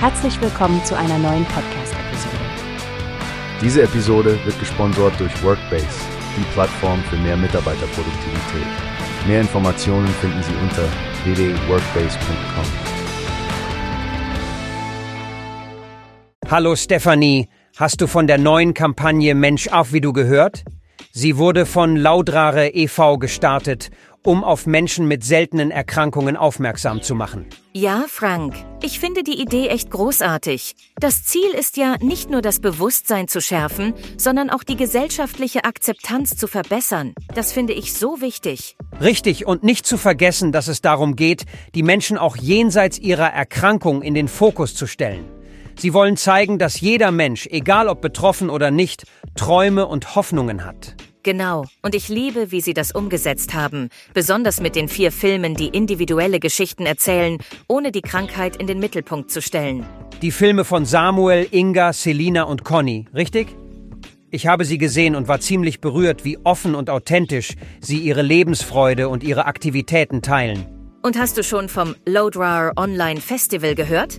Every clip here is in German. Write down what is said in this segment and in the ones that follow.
Herzlich willkommen zu einer neuen Podcast-Episode. Diese Episode wird gesponsert durch Workbase, die Plattform für mehr Mitarbeiterproduktivität. Mehr Informationen finden Sie unter www.workbase.com. Hallo Stefanie, hast du von der neuen Kampagne Mensch auf, wie du gehört? Sie wurde von Laudrare e.V. gestartet, um auf Menschen mit seltenen Erkrankungen aufmerksam zu machen. Ja, Frank, ich finde die Idee echt großartig. Das Ziel ist ja nicht nur das Bewusstsein zu schärfen, sondern auch die gesellschaftliche Akzeptanz zu verbessern. Das finde ich so wichtig. Richtig, und nicht zu vergessen, dass es darum geht, die Menschen auch jenseits ihrer Erkrankung in den Fokus zu stellen. Sie wollen zeigen, dass jeder Mensch, egal ob betroffen oder nicht, Träume und Hoffnungen hat. Genau, und ich liebe, wie sie das umgesetzt haben, besonders mit den vier Filmen, die individuelle Geschichten erzählen, ohne die Krankheit in den Mittelpunkt zu stellen. Die Filme von Samuel, Inga, Selina und Conny, richtig? Ich habe sie gesehen und war ziemlich berührt, wie offen und authentisch sie ihre Lebensfreude und ihre Aktivitäten teilen. Und hast du schon vom Loadrar Online Festival gehört?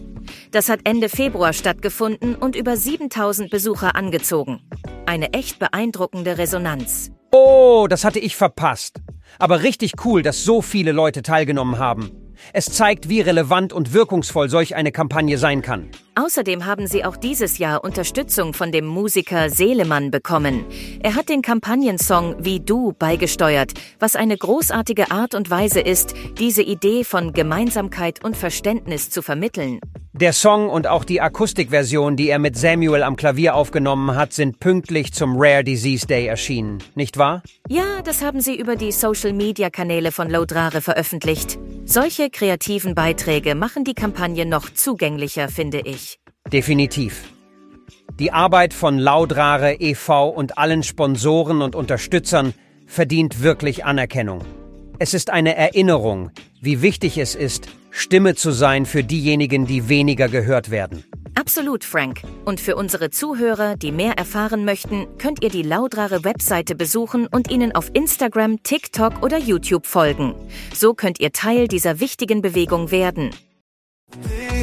Das hat Ende Februar stattgefunden und über 7000 Besucher angezogen. Eine echt beeindruckende Resonanz. Oh, das hatte ich verpasst. Aber richtig cool, dass so viele Leute teilgenommen haben. Es zeigt, wie relevant und wirkungsvoll solch eine Kampagne sein kann. Außerdem haben sie auch dieses Jahr Unterstützung von dem Musiker Seelemann bekommen. Er hat den Kampagnensong Wie du beigesteuert, was eine großartige Art und Weise ist, diese Idee von Gemeinsamkeit und Verständnis zu vermitteln. Der Song und auch die Akustikversion, die er mit Samuel am Klavier aufgenommen hat, sind pünktlich zum Rare Disease Day erschienen, nicht wahr? Ja, das haben sie über die Social-Media-Kanäle von Laudrare veröffentlicht. Solche kreativen Beiträge machen die Kampagne noch zugänglicher, finde ich. Definitiv. Die Arbeit von Laudrare e.V. und allen Sponsoren und Unterstützern verdient wirklich Anerkennung. Es ist eine Erinnerung, wie wichtig es ist, Stimme zu sein für diejenigen, die weniger gehört werden. Absolut, Frank. Und für unsere Zuhörer, die mehr erfahren möchten, könnt ihr die Laudrare Webseite besuchen und ihnen auf Instagram, TikTok oder YouTube folgen. So könnt ihr Teil dieser wichtigen Bewegung werden.